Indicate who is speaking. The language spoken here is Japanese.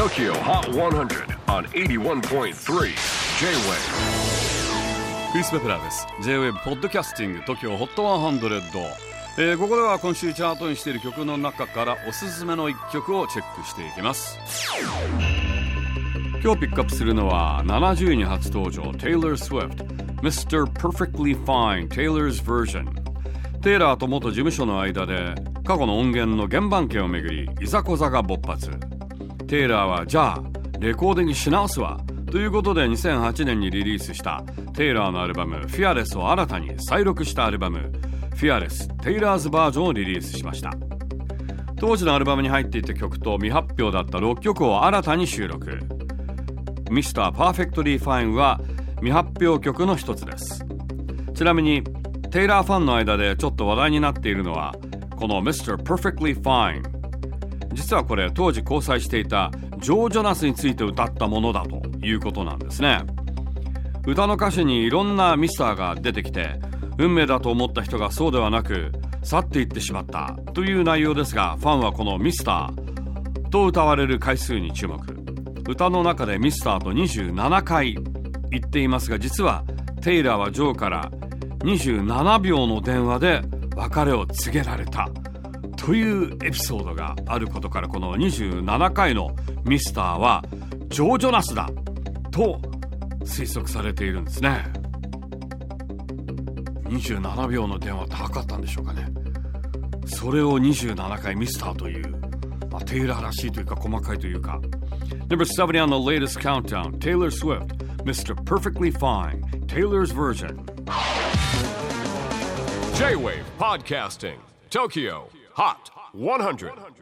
Speaker 1: TOKYO HOT 100 on 81.3 J-WAVE
Speaker 2: クリス・ベプラーです。J-WAVE ポッドキャスティング TOKYO HOT 100、えー、ここでは今週チャートにしている曲の中からおすすめの一曲をチェックしていきます。今日ピックアップするのは70位に初登場 Taylor Swift Mr. Perfectly Fine Taylor's Version テイラーと元事務所の間で過去の音源の原版権をめぐりいざこざが勃発。テイラーはじゃあレコーディングし直すわということで2008年にリリースしたテイラーのアルバム「フィアレスを新たに再録したアルバム「フィアレステイラーズバージョンをリリースしました当時のアルバムに入っていた曲と未発表だった6曲を新たに収録 Mr. Perfectly Fine は未発表曲の一つですちなみにテイラーファンの間でちょっと話題になっているのはこの Mr. Perfectly Fine 実はこれ当時交際していたジョー・ジョナスについて歌ったものだということなんですね。歌の歌詞にいろんなミスターが出てきて運命だと思った人がそうではなく去っていってしまったという内容ですがファンはこのミスターと歌われる回数に注目。歌の中でミスターと27回言っていますが実はテイラーはジョーから27秒の電話で別れを告げられた。というエピソードがあることからこの27回のミスターはジョー・ジョナスだと推測されているんですね。27秒の電話って測ったんでしょうかね。それを27回ミスターという、まあ、テイラーらしいというか細かいというか。Number 70 on the latest countdown Taylor Swift Mr. Perfectly Fine Taylor's version.
Speaker 1: J-WAVE PODCASTING TOKYO. Hot 100. 100.